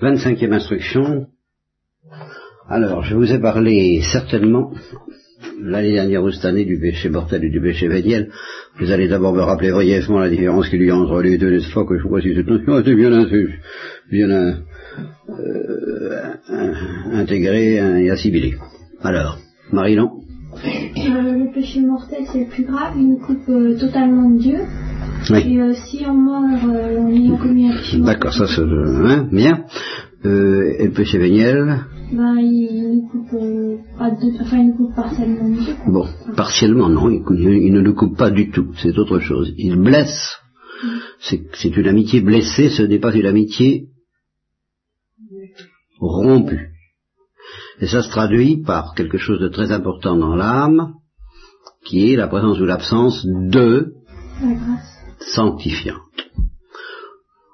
25e instruction. Alors, je vous ai parlé certainement l'année dernière ou cette année du péché mortel et du péché véniel. Vous allez d'abord me rappeler brièvement la différence qu'il y a entre les deux, n'est-ce que je vois si cette notion bien, euh, intégrée et assimilée. Alors, Marie-Non euh, Le péché mortel, c'est le plus grave, il nous coupe euh, totalement de Dieu. Oui. Et euh, si on meurt euh, en ayant commis D'accord, ça c'est hein, bien. Euh, et le péché véniel ben, il nous coupe euh, pas de, enfin, il nous coupe partiellement. Bon, partiellement non, il, il ne le coupe pas du tout, c'est autre chose. Il blesse. C'est c'est une amitié blessée, ce n'est pas une amitié rompue. Et ça se traduit par quelque chose de très important dans l'âme, qui est la présence ou l'absence de La grâce. Sanctifiante.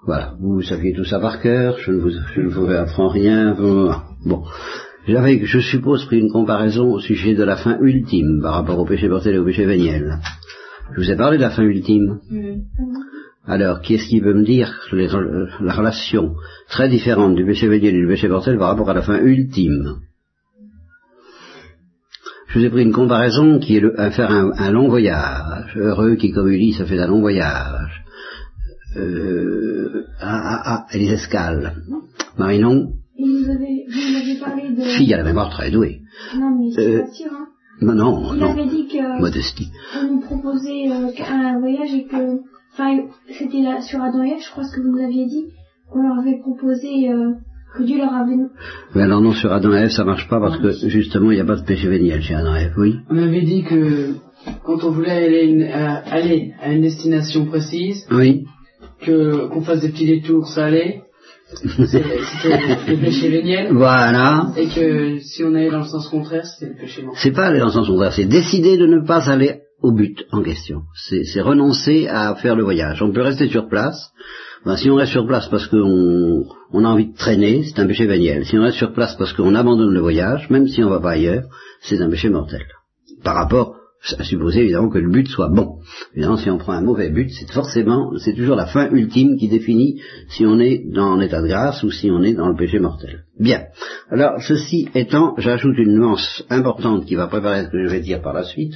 Voilà, vous saviez tout ça par cœur, je ne vous, je ne vous apprends rien. Bon, j'avais, je suppose, pris une comparaison au sujet de la fin ultime par rapport au péché mortel et au péché véniel. Je vous ai parlé de la fin ultime. Alors, qui est-ce qui peut me dire les- euh, la relation très différente du péché véniel et du péché mortel par rapport à la fin ultime? Je vous ai pris une comparaison qui est le, à faire un, un long voyage. Heureux qui, comme Ulysse, a fait un long voyage. Euh, ah, ah, ah, et les escales. Marinon, vous avez, vous parlé de... fille à la mémoire très douée. Non, mais c'est Euh, pas sûr, hein. Non, non, Il non. avait dit que... Modestie. on nous proposait euh, un voyage et que, enfin, c'était là sur Ève, je crois ce que vous nous aviez dit, qu'on leur avait proposé, euh, que Dieu leur avait. Mais alors non, sur Adam et Ève, ça marche pas parce que justement, il n'y a pas de péché véniel chez Adam et Ève, oui. On avait dit que quand on voulait aller, une- à, aller à une destination précise, Oui. que qu'on fasse des petits détours, ça allait. C'est- C'était le péché véniel. Voilà. Et que si on allait dans le sens contraire, c'était le péché mortel. C'est pas aller dans le sens contraire, c'est décider de ne pas aller au but en question. C'est renoncer à faire le voyage. On peut rester sur place. Ben, si on reste sur place parce qu'on on a envie de traîner, c'est un péché véniel. Si on reste sur place parce qu'on abandonne le voyage, même si on va pas ailleurs, c'est un péché mortel. Par rapport à supposer évidemment que le but soit bon. Évidemment, si on prend un mauvais but, c'est forcément, c'est toujours la fin ultime qui définit si on est dans l'état de grâce ou si on est dans le péché mortel. Bien. Alors, ceci étant, j'ajoute une nuance importante qui va préparer ce que je vais dire par la suite,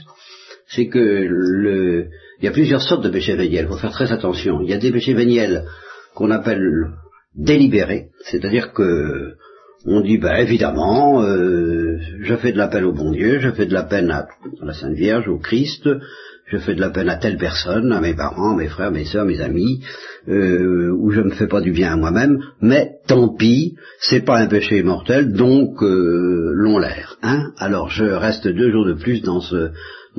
c'est que le, il y a plusieurs sortes de péchés véniels, il faut faire très attention. Il y a des péchés véniels qu'on appelle délibérés, c'est-à-dire que on dit, ben évidemment, euh, je fais de la peine au bon Dieu, je fais de la peine à, à la Sainte Vierge, au Christ, je fais de la peine à telle personne, à mes parents, mes frères, mes sœurs, mes amis, euh, ou je me fais pas du bien à moi-même, mais tant pis, c'est pas un péché mortel, donc euh, l'on l'air. Hein Alors je reste deux jours de plus dans ce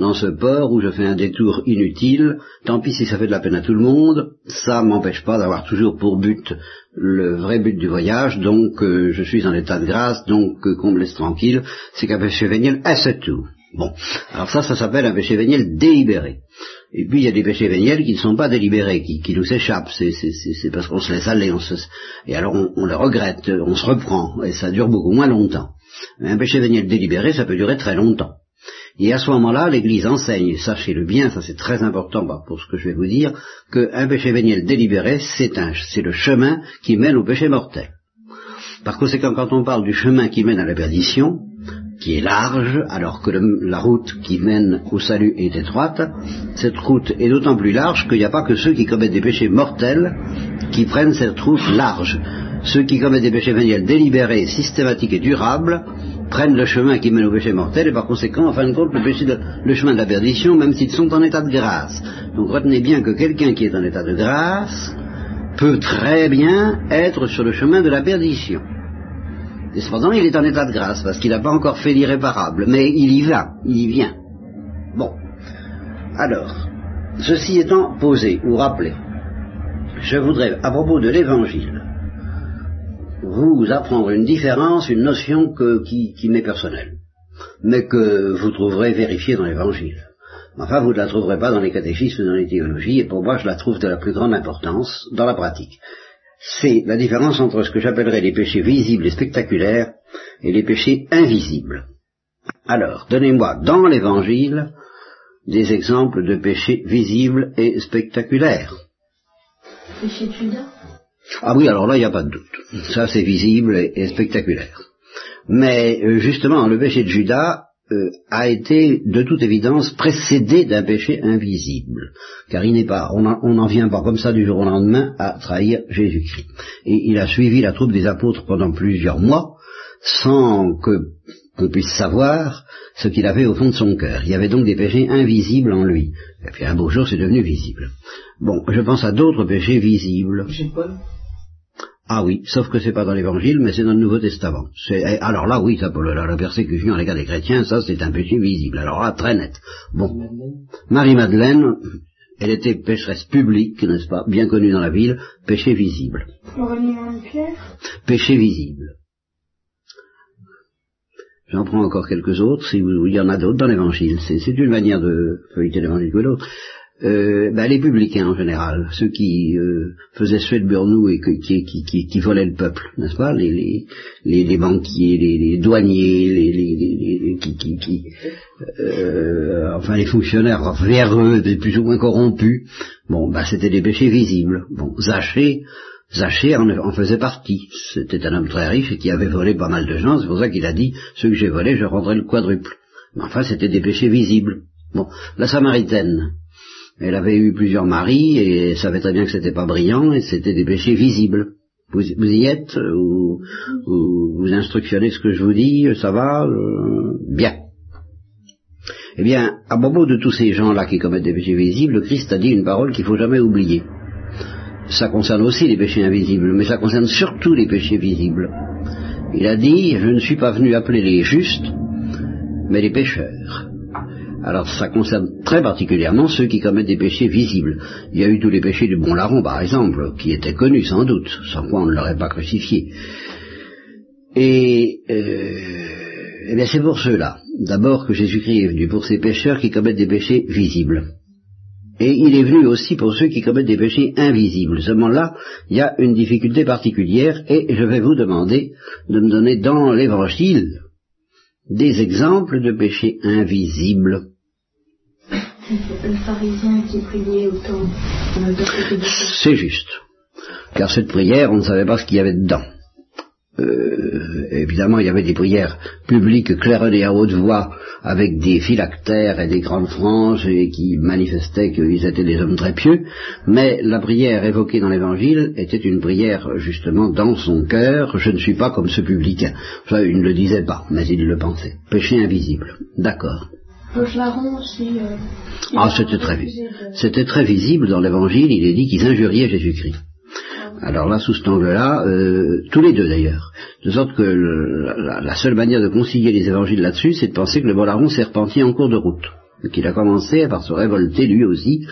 dans ce port où je fais un détour inutile, tant pis si ça fait de la peine à tout le monde, ça m'empêche pas d'avoir toujours pour but le vrai but du voyage, donc euh, je suis en état de grâce, donc euh, qu'on me laisse tranquille, c'est qu'un péché véniel, c'est tout. Bon, alors ça, ça s'appelle un péché véniel délibéré. Et puis il y a des péchés véniels qui ne sont pas délibérés, qui, nous échappent, c'est parce qu'on se laisse aller, on se, et alors on, on le regrette, on se reprend, et ça dure beaucoup moins longtemps. Mais un péché véniel délibéré, ça peut durer très longtemps. Et à ce moment-là, l'Église enseigne, sachez-le bien, ça c'est très important bah, pour ce que je vais vous dire, qu'un péché véniel délibéré, c'est, le chemin qui mène au péché mortel. Par conséquent, quand on parle du chemin qui mène à la perdition, qui est large, alors que la route qui mène au salut est étroite, cette route est d'autant plus large qu'il n'y a pas que ceux qui commettent des péchés mortels qui prennent cette route large. Ceux qui commettent des péchés véniels délibérés, systématiques et durables prennent le chemin qui mène au péché mortel et par conséquent, en fin de compte, le, péché de- le chemin de la perdition, même s'ils sont en état de grâce. Donc retenez bien que quelqu'un qui est en état de grâce peut très bien être sur le chemin de la perdition. Et cependant, il est en état de grâce, parce qu'il n'a pas encore fait l'irréparable, mais il y va, il y vient. Bon. Alors, ceci étant posé ou rappelé, je voudrais, à propos de l'évangile, vous apprendre une différence, une notion qui, qui m'est personnelle, mais que vous trouverez vérifiée dans l'évangile. Enfin, vous ne la trouverez pas dans les catéchismes, dans les théologies, et pour moi, je la trouve de la plus grande importance dans la pratique c'est la différence entre ce que j'appellerais les péchés visibles et spectaculaires et les péchés invisibles. Alors, donnez-moi dans l'Évangile des exemples de péchés visibles et spectaculaires. Péché de. Ah oui, alors là, il n'y a pas de doute. Ça, c'est visible et, spectaculaire. Mais euh, justement, le péché de Judas euh, a été de toute évidence précédé d'un péché invisible, car il n'est pas, on n'en vient pas comme ça du jour au lendemain à trahir Jésus-Christ. Et il a suivi la troupe des apôtres pendant plusieurs mois, sans que qu'on puisse savoir ce qu'il avait au fond de son cœur. Il y avait donc des péchés invisibles en lui. Et puis un beau jour, c'est devenu visible. Bon, je pense à d'autres péchés visibles. Ah oui, sauf que c'est pas dans l'Évangile, mais c'est dans le Nouveau Testament. Eh, alors là, oui, ça, la, la persécution à l'égard des chrétiens, ça, c'est un péché visible. Alors là, très net. Bon, Marie-Madeleine, elle était pécheresse publique, n'est-ce pas, bien connue dans la ville, péché visible. Péché visible. J'en prends encore quelques autres, si il y en a d'autres dans l'Évangile. C'est une manière de feuilleter l'Évangile que l'autre. Euh, ben, les publicains en général, ceux qui euh, faisaient suer de Burnou et qui, qui, qui, qui, volaient le peuple, n'est-ce pas? Les, les, les, banquiers, les, les douaniers, les, les, qui, euh, enfin les fonctionnaires véreux, des plus ou moins corrompus. Bon, ben, c'était des péchés visibles. Bon, Zaché, Zaché en, en, faisait partie. C'était un homme très riche et qui avait volé pas mal de gens. C'est pour ça qu'il a dit, ceux que j'ai volés, je rendrai le quadruple. Mais enfin, c'était des péchés visibles. Bon, la Samaritaine, elle avait eu plusieurs maris et savait très bien que c'était pas brillant et c'était des péchés visibles. Vous, y êtes ou, vous instructionnez ce que je vous dis Ça va euh, Bien. Eh bien, à propos de tous ces gens-là qui commettent des péchés visibles, le Christ a dit une parole qu'il faut jamais oublier. Ça concerne aussi les péchés invisibles, mais ça concerne surtout les péchés visibles. Il a dit, je ne suis pas venu appeler les justes, mais les pécheurs. Alors ça concerne très particulièrement ceux qui commettent des péchés visibles. Il y a eu tous les péchés du bon larron, par exemple, qui étaient connus sans doute, sans quoi on ne l'aurait pas crucifié. Et euh, eh bien c'est pour ceux-là, d'abord que Jésus-Christ est venu, pour ces pécheurs qui commettent des péchés visibles. Et il est venu aussi pour ceux qui commettent des péchés invisibles. Seulement là, il y a une difficulté particulière et je vais vous demander de me donner dans l'Évangile des exemples de péchés invisibles. C'est juste. Car cette prière, on ne savait pas ce qu'il y avait dedans. Euh, évidemment, il y avait des prières publiques claironnées à haute voix avec des phylactères et des grandes franges et qui manifestaient qu'ils étaient des hommes très pieux, mais la prière évoquée dans l'Évangile était une prière justement dans son cœur. Je ne suis pas comme ce publicain. Ça, il ne le disait pas, mais il le pensait. Péché invisible. D'accord. Euh, ah, c'était très, c'était très visible dans l'Évangile. Il est dit qu'ils injuriaient Jésus-Christ. Alors là, sous cet angle-là, euh, tous les deux d'ailleurs. De sorte que la, seule manière de concilier les évangiles là-dessus, c'est de penser que le Bolaron s'est repenti en cours de route. Qu'il a commencé par se révolter lui aussi,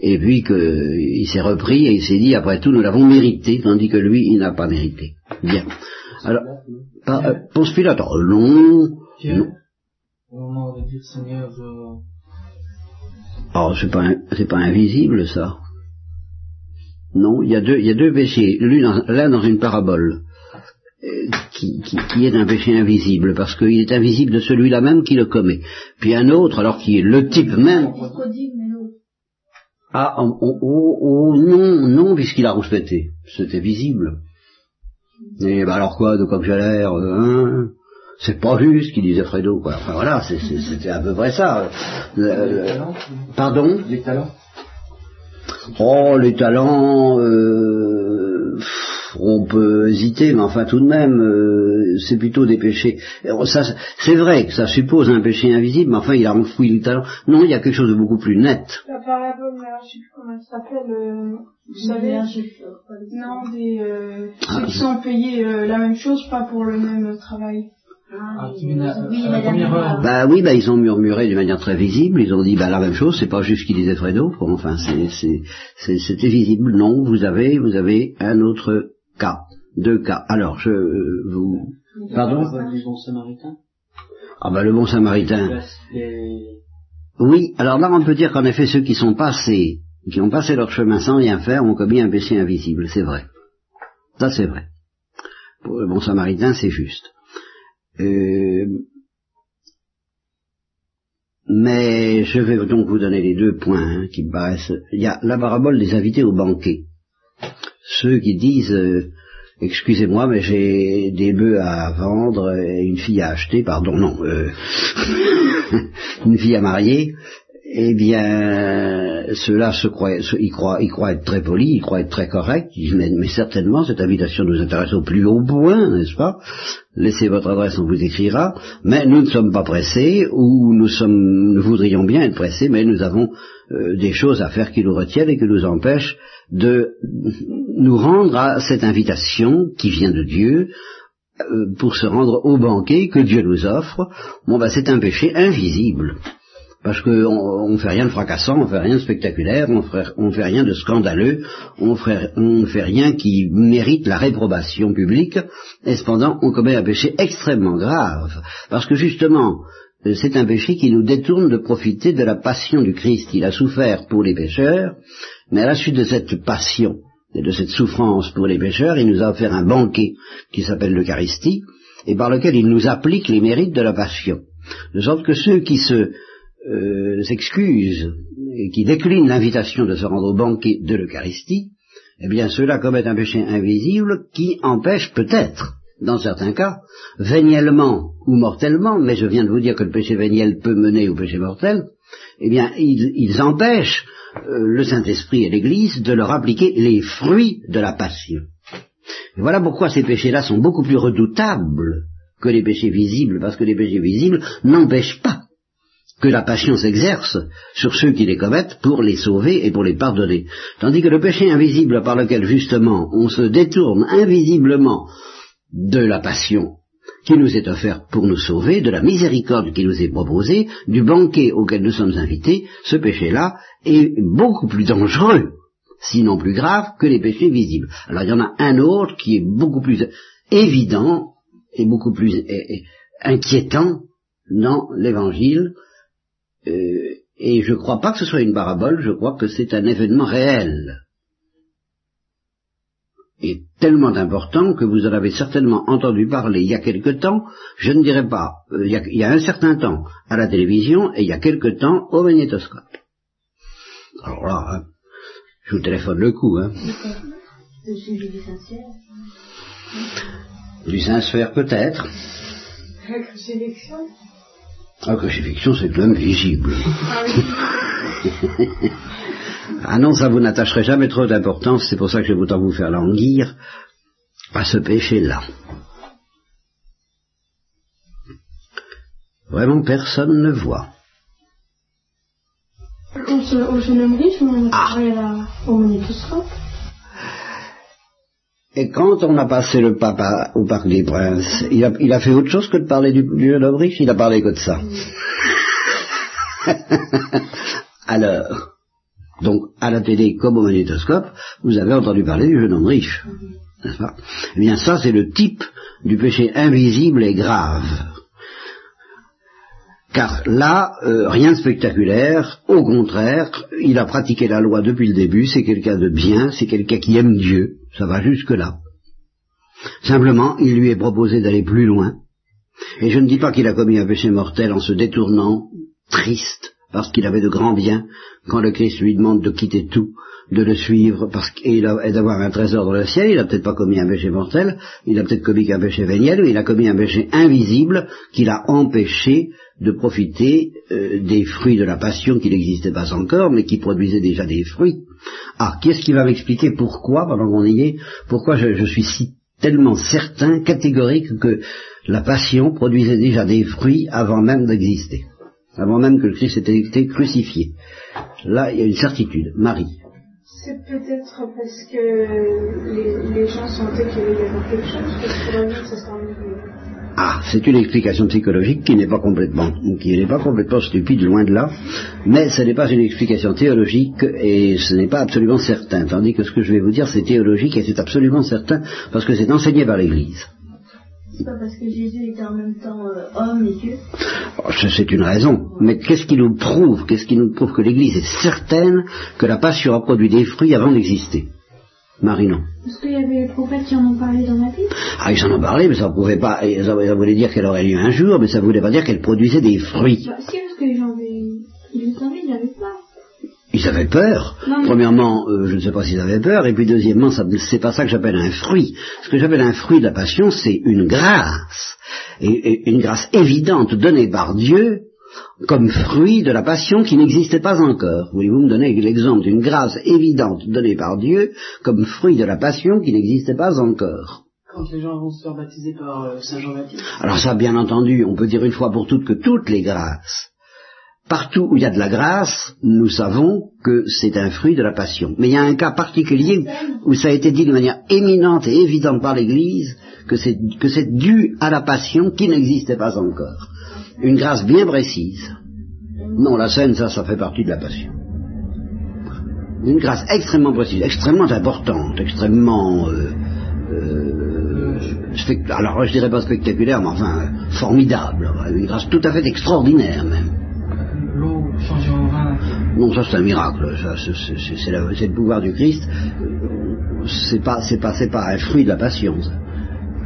et puis qu'il s'est repris et il s'est dit, après tout, nous l'avons mérité, tandis que lui, il n'a pas mérité. Bien. Alors, pas, euh, Ponce Pilate, non, non. Oh, c'est pas, c'est pas invisible, ça. Non, il y a deux, il y a deux péchés. L'un dans une parabole, euh, qui, qui, est un péché invisible, parce qu'il est invisible de celui-là même qui le commet. Puis un autre, alors qui est le type même. Ah, oh, oh, oh, non, non, puisqu'il a rouspété. C'était visible. Et ben alors quoi, de quoi que j'ai l'air, hein? C'est pas juste, qu'il disait Fredo, quoi. Enfin voilà, c'était à peu près ça. Euh, pardon? Les talents Oh, les talents, euh, on peut hésiter, mais enfin tout de même, euh, c'est plutôt des péchés. c'est vrai que ça suppose un péché invisible, mais enfin il a enfoui les talents. Non, il y a quelque chose de beaucoup plus net. La parabole, je sais plus comment ça s'appelle. Euh, vous savez, non, des ah, ceux qui sont payés la même chose, pas pour le même travail. Ah, bah oui, bah ils ont murmuré d'une manière très visible. Ils ont dit bah la même chose. C'est pas juste ce qu'il disait Fredo. Enfin, c'était visible. Non, vous avez, vous avez un autre cas, deux cas. Alors je vous, pardon? Le bon samaritain? Ah bah le bon samaritain. Oui. Alors là, on peut dire qu'en effet, ceux qui sont passés, qui ont passé leur chemin sans rien faire, ont commis un péché invisible. C'est vrai. Ça, c'est vrai. Pour le bon samaritain, c'est juste. Euh, mais je vais donc vous donner les deux points hein, qui me paraissent. Il y a la parabole des invités au banquet. ceux qui disent euh, excusez-moi, mais j'ai des bœufs à vendre et une fille à acheter, pardon, non, euh, une fille à marier, eh bien, ceux-là se croient, ils croient, ils croient être très polis, ils croient être très corrects, mais, certainement, cette invitation nous intéresse au plus haut point, n'est-ce pas? Laissez votre adresse, on vous écrira, mais nous ne sommes pas pressés, ou nous sommes, nous voudrions bien être pressés, mais nous avons euh, des choses à faire qui nous retiennent et qui nous empêchent de nous rendre à cette invitation qui vient de Dieu, euh, pour se rendre au banquet que Dieu nous offre, bon ben c'est un péché invisible parce qu'on ne fait rien de fracassant, on fait rien de spectaculaire, on ne fait rien de scandaleux, on ne fait rien qui mérite la réprobation publique, et cependant on commet un péché extrêmement grave, parce que justement, euh, c'est un péché qui nous détourne de profiter de la passion du Christ. Il a souffert pour les pécheurs, mais à la suite de cette passion et de cette souffrance pour les pécheurs, il nous a offert un banquet qui s'appelle l'Eucharistie, et par lequel il nous applique les mérites de la passion. De sorte que ceux qui se euh, s'excuse et qui décline l'invitation de se rendre au banquet de l'Eucharistie, eh bien cela commet un péché invisible qui empêche peut-être, dans certains cas, véniellement ou mortellement, mais je viens de vous dire que le péché véniel peut mener au péché mortel, eh bien ils, empêchent euh, le Saint-Esprit et l'Église de leur appliquer les fruits de la passion. Voilà pourquoi ces péchés-là sont beaucoup plus redoutables que les péchés visibles, parce que les péchés visibles n'empêchent pas que la passion s'exerce sur ceux qui les commettent pour les sauver et pour les pardonner. Tandis que le péché invisible par lequel justement on se détourne invisiblement de la passion qui nous est offerte pour nous sauver, de la miséricorde qui nous est proposée, du banquet auquel nous sommes invités, ce péché-là est beaucoup plus dangereux, sinon plus grave, que les péchés visibles. Alors il y en a un autre qui est beaucoup plus évident et beaucoup plus inquiétant dans l'Évangile, euh, et je ne crois pas que ce soit une parabole, je crois que c'est un événement réel. Et tellement important que vous en avez certainement entendu parler il y a quelque temps, je ne dirais pas, euh, il, y a, un certain temps à la télévision et il y a quelque temps au magnétoscope. Alors là, hein, je vous téléphone le coup. Hein. Du Saint-Sphère peut-être. La la crucifixion, c'est l'homme visible. ah non, ça vous n'attacherez jamais trop d'importance, c'est pour ça que je vais autant vous faire languir à ce péché-là. Vraiment, personne ne voit. Au, au jeune homme riche, on ah. au magnétoscope. Et quand on a passé le papa au Parc des Princes, il a, il a fait autre chose que de parler du, jeune homme riche, il a parlé que de ça. Alors, donc à la télé comme au magnétoscope, vous avez entendu parler du jeune homme riche. N'est-ce pas? Eh bien ça c'est le type du péché invisible et grave. Car là, euh, rien de spectaculaire, au contraire, il a pratiqué la loi depuis le début, c'est quelqu'un de bien, c'est quelqu'un qui aime Dieu, ça va jusque-là. Simplement, il lui est proposé d'aller plus loin, et je ne dis pas qu'il a commis un péché mortel en se détournant, triste, parce qu'il avait de grands biens, quand le Christ lui demande de quitter tout, de le suivre parce et d'avoir un trésor dans le ciel, il n'a peut-être pas commis un péché mortel, il a peut-être commis un péché véniel, mais il a commis un péché invisible qui l'a empêché de profiter euh, des fruits de la passion qui n'existait pas encore, mais qui produisait déjà des fruits. Ah, qu'est-ce qui va m'expliquer pourquoi, pendant qu'on y est, pourquoi je, suis si tellement certain, catégorique, que la passion produisait déjà des fruits avant même d'exister, avant même que le Christ ait été crucifié. Là, il y a une certitude. Marie. C'est peut-être parce que les, gens sentaient qu'il y avait quelque chose, que ça ah, c'est une explication psychologique qui n'est pas complètement, qui n'est pas complètement stupide, loin de là, mais ce n'est pas une explication théologique et ce n'est pas absolument certain. Tandis que ce que je vais vous dire, c'est théologique et c'est absolument certain parce que c'est enseigné par l'Église. C'est pas parce que Jésus était en même temps euh, homme et Dieu oh, C'est une raison. Mais qu'est-ce qui nous prouve Qu'est-ce qui nous prouve que l'Église est certaine que la passion a produit des fruits avant d'exister? Marinon. Est-ce qu'il y avait des prophètes qui en ont parlé dans la Bible Ah, ils en ont parlé, mais ça pouvait pas. Ça, voulait dire qu'elle aurait lieu un jour, mais ça voulait pas dire qu'elle produisait des fruits. Bah, si, parce que les gens avaient. Ils savaient, ils n'avaient pas. Ils avaient peur. Premièrement, euh, je ne sais pas s'ils avaient peur, et puis deuxièmement, c'est pas ça que j'appelle un fruit. Ce que j'appelle un fruit de la passion, c'est une grâce, et, une grâce évidente donnée par Dieu comme fruit de la passion qui n'existait pas encore. Voulez-vous me donner l'exemple d'une grâce évidente donnée par Dieu comme fruit de la passion qui n'existait pas encore? Quand les gens vont se faire baptiser par euh, Saint Jean-Baptiste Alors ça, bien entendu, on peut dire une fois pour toutes que toutes les grâces Partout où il y a de la grâce, nous savons que c'est un fruit de la passion. Mais il y a un cas particulier où ça a été dit de manière éminente et évidente par l'Église que c'est, dû à la passion qui n'existait pas encore. Une grâce bien précise. Non, la scène, ça, ça fait partie de la passion. Une grâce extrêmement précise, extrêmement importante, extrêmement... Euh, euh, alors je dirais pas spectaculaire, mais enfin formidable, une grâce tout à fait extraordinaire même. Non, ça c'est un miracle. C'est le pouvoir du Christ. C'est pas, c'est pas, pas un fruit de la.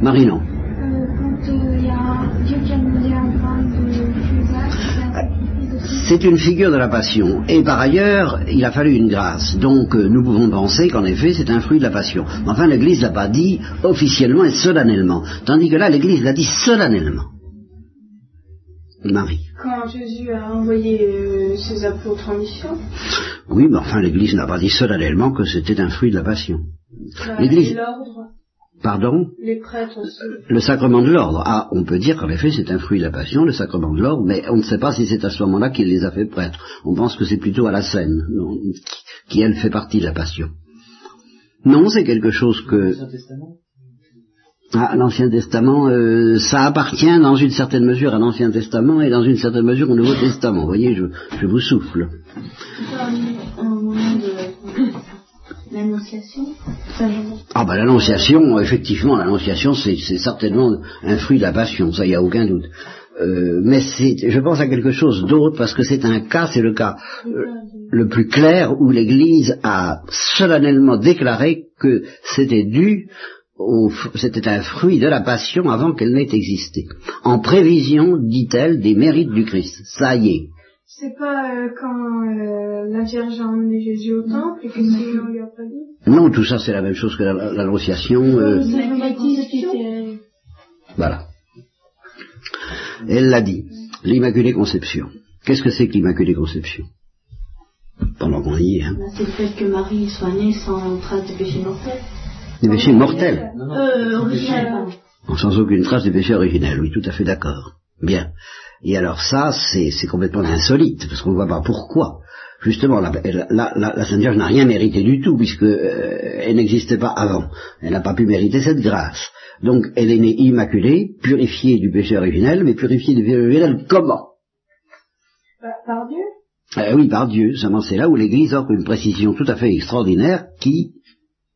Marie, non. C'est une figure de la passion. Et par ailleurs, il a fallu une grâce. Donc euh, nous pouvons penser qu'en effet, c'est un fruit de la passion. Enfin, l'Église l'a pas dit officiellement et solennellement. Tandis que là, l'Église l'a dit solennellement. Marie. Quand Jésus a envoyé euh, ses apôtres en mission Oui, mais enfin, l'Église n'a pas dit solennellement que c'était un fruit de la passion. Bah, L'Église. l'ordre Pardon? Les prêtres aussi. Le sacrement de l'ordre. Ah, on peut dire qu'en effet c'est un fruit de la passion, le sacrement de l'ordre, mais on ne sait pas si c'est à ce moment-là qu'il les a fait prêtres. On pense que c'est plutôt à la scène, qui elle fait partie de la passion. Non, c'est quelque chose que... Ah, l'Ancien Testament, euh, ça appartient dans une certaine mesure à l'Ancien Testament et dans une certaine mesure au Nouveau Testament. Vous voyez, je, vous souffle. L'annonciation Ah ben l'annonciation, effectivement, l'annonciation c'est certainement un fruit de la passion, ça y a aucun doute. Euh, mais je pense à quelque chose d'autre parce que c'est un cas, c'est le cas euh, le plus clair où l'Église a solennellement déclaré que c'était dû c'était un fruit de la passion avant qu'elle n'ait existé. En prévision, dit-elle, des mérites du Christ. Ça y est. C'est pas euh, quand euh, la Vierge a emmené Jésus au temple et que Seigneur lui a pas dit? Non, tout ça c'est la même chose que l'annonciation. Euh... Voilà. Elle l'a dit. L'Immaculée Conception. Qu'est-ce que c'est que l'Immaculée Conception? Pendant qu'on y est. Hein. C'est le fait que Marie soit née sans trace de péché mortel. Des péchés mortels Euh. Sans aucune trace de péché originel, oui, tout à fait d'accord. Bien. Et alors ça, c'est complètement insolite, parce qu'on ne voit pas pourquoi. Justement, la, Sainte Vierge n'a rien mérité du tout, puisque euh, elle n'existait pas avant. Elle n'a pas pu mériter cette grâce. Donc, elle est née immaculée, purifiée du péché originel, mais purifiée du péché originel comment? Par Dieu? Euh, Oui, par Dieu. Seulement, c'est là où l'Église offre une précision tout à fait extraordinaire qui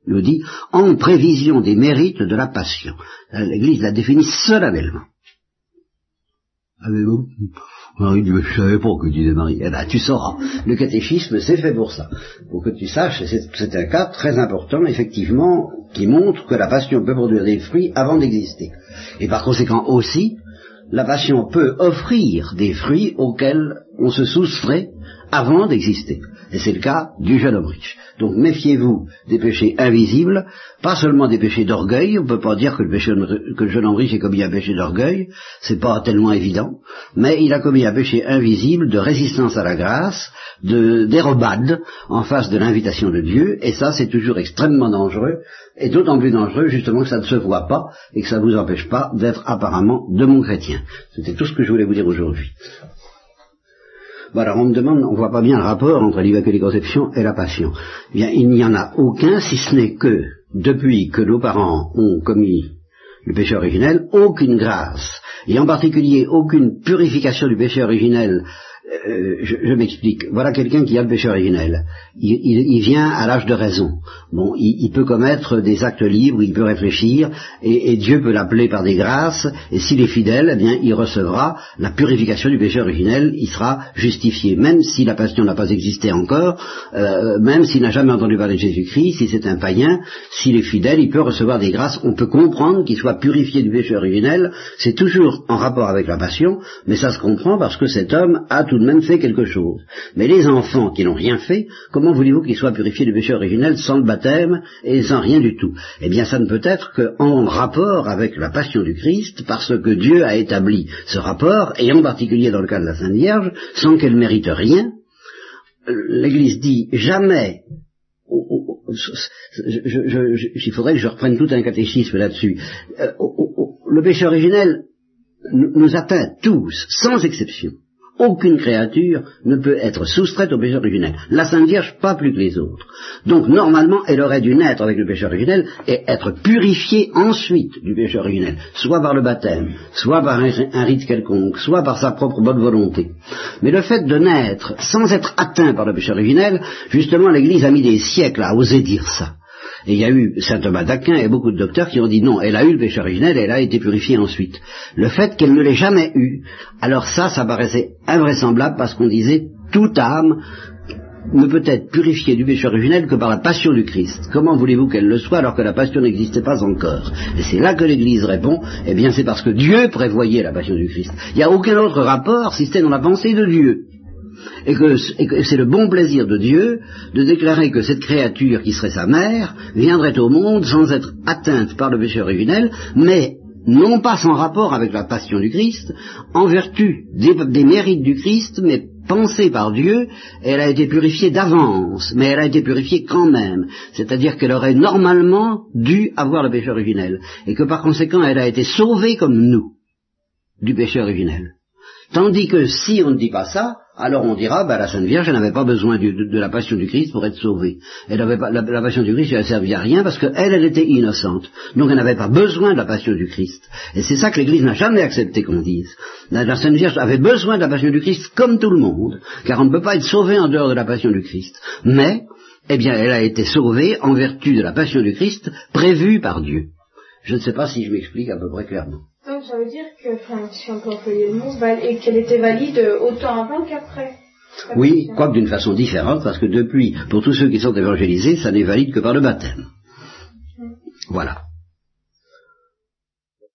nous dit en prévision des mérites de la passion. L'Église la définit solennellement. Avez-vous Marie dit, je savais pas que disait Marie. Eh ben, tu sauras. Le catéchisme, c'est fait pour ça. Pour que tu saches, c'est un cas très important, effectivement, qui montre que la passion peut produire des fruits avant d'exister. Et par conséquent aussi, la passion peut offrir des fruits auxquels on se soustrait avant d'exister. Et c'est le cas du jeune homme riche. Donc méfiez-vous des péchés invisibles, pas seulement des péchés d'orgueil, on ne peut pas dire que le, jeune homme riche ait commis un péché d'orgueil, c'est pas tellement évident, mais il a commis un péché invisible de résistance à la grâce, de dérobade en face de l'invitation de Dieu, et ça c'est toujours extrêmement dangereux, et d'autant plus dangereux justement que ça ne se voit pas et que ça ne vous empêche pas d'être apparemment de mon chrétien. C'était tout ce que je voulais vous dire aujourd'hui. Bon, alors on me demande, on voit pas bien le rapport entre l'Immaculée Conception et la Passion. Eh bien, il n'y en a aucun, si ce n'est que, depuis que nos parents ont commis le péché originel, aucune grâce, et en particulier aucune purification du péché originel euh, je, m'explique. Voilà quelqu'un qui a le péché originel. Il, vient à l'âge de raison. Bon, il, peut commettre des actes libres, il peut réfléchir, et, Dieu peut l'appeler par des grâces, et s'il est fidèle, eh bien, il recevra la purification du péché originel, il sera justifié. Même si la passion n'a pas existé encore, euh, même s'il n'a jamais entendu parler de Jésus-Christ, si c'est un païen, s'il est fidèle, il peut recevoir des grâces. On peut comprendre qu'il soit purifié du péché originel. C'est toujours en rapport avec la passion, mais ça se comprend parce que cet homme a tout de même fait quelque chose. Mais les enfants qui n'ont rien fait, comment voulez-vous qu'ils soient purifiés du péché originel sans le baptême et sans rien du tout? Eh bien, ça ne peut être qu'en rapport avec la passion du Christ, parce que Dieu a établi ce rapport, et en particulier dans le cas de la Sainte Vierge, sans qu'elle mérite rien. L'Église dit jamais il faudrait que je reprenne tout un catéchisme là-dessus. Euh, le péché originel nous atteint tous, sans exception. Aucune créature ne peut être soustraite au péché originel. La Sainte Vierge, pas plus que les autres. Donc, normalement, elle aurait dû naître avec le péché originel et être purifiée ensuite du péché originel, soit par le baptême, soit par un, rite quelconque, soit par sa propre bonne volonté. Mais le fait de naître sans être atteint par le péché originel, justement, l'Église a mis des siècles à oser dire ça. Et il y a eu saint Thomas d'Aquin et beaucoup de docteurs qui ont dit non, elle a eu le péché originel et elle a été purifiée ensuite. Le fait qu'elle ne l'ait jamais eu, alors ça, ça paraissait invraisemblable parce qu'on disait toute âme ne peut être purifiée du péché originel que par la passion du Christ. Comment voulez-vous qu'elle le soit alors que la passion n'existait pas encore? Et c'est là que l'Église répond, eh bien c'est parce que Dieu prévoyait la passion du Christ. Il n'y a aucun autre rapport si c'était dans la pensée de Dieu et que, c'est le bon plaisir de Dieu de déclarer que cette créature qui serait sa mère viendrait au monde sans être atteinte par le péché originel, mais non pas sans rapport avec la passion du Christ, en vertu des, mérites du Christ, mais pensée par Dieu, elle a été purifiée d'avance, mais elle a été purifiée quand même. C'est-à-dire qu'elle aurait normalement dû avoir le péché originel, et que par conséquent elle a été sauvée comme nous du péché originel. Tandis que si on ne dit pas ça, alors on dira, bah, la Sainte Vierge n'avait pas besoin de, la passion du Christ pour être sauvée. Elle avait pas, la, passion du Christ, elle ne servait à rien parce qu'elle, elle était innocente. Donc elle n'avait pas besoin de la passion du Christ. Et c'est ça que l'Église n'a jamais accepté qu'on dise. La, Sainte Vierge avait besoin de la passion du Christ comme tout le monde, car on ne peut pas être sauvé en dehors de la passion du Christ. Mais, eh bien, elle a été sauvée en vertu de la passion du Christ prévue par Dieu. Je ne sais pas si je m'explique à peu près clairement. Ça veut dire que, enfin, si on peut employer le mot, et qu'elle était valide autant avant qu'après. Oui, quoique d'une façon différente, parce que depuis, pour tous ceux qui sont évangélisés, ça n'est valide que par le baptême. Voilà.